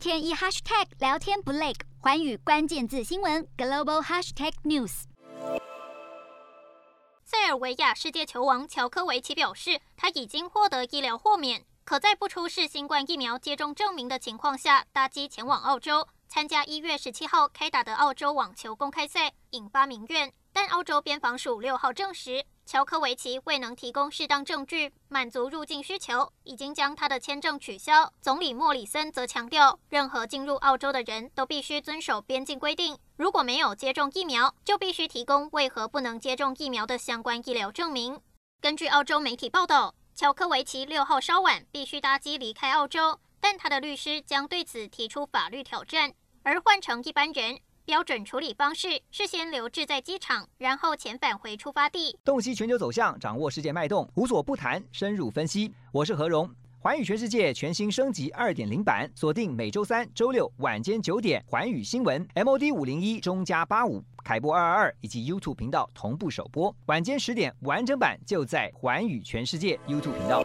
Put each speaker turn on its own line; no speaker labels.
天一 hashtag 聊天不累，寰宇关键字新闻 global hashtag news。
塞尔维亚世界球王乔科维奇表示，他已经获得医疗豁免，可在不出示新冠疫苗接种证明的情况下，搭机前往澳洲参加一月十七号开打的澳洲网球公开赛，引发民怨。但澳洲边防署六号证实，乔科维奇未能提供适当证据满足入境需求，已经将他的签证取消。总理莫里森则强调，任何进入澳洲的人都必须遵守边境规定，如果没有接种疫苗，就必须提供为何不能接种疫苗的相关医疗证明。根据澳洲媒体报道，乔科维奇六号稍晚必须搭机离开澳洲，但他的律师将对此提出法律挑战，而换成一般人。标准处理方式是先留置在机场，然后遣返回出发地。
洞悉全球走向，掌握世界脉动，无所不谈，深入分析。我是何荣，环宇全世界全新升级二点零版，锁定每周三、周六晚间九点，环宇新闻 MOD 五零一中加八五凯播二二二以及 YouTube 频道同步首播，晚间十点完整版就在环宇全世界 YouTube 频道。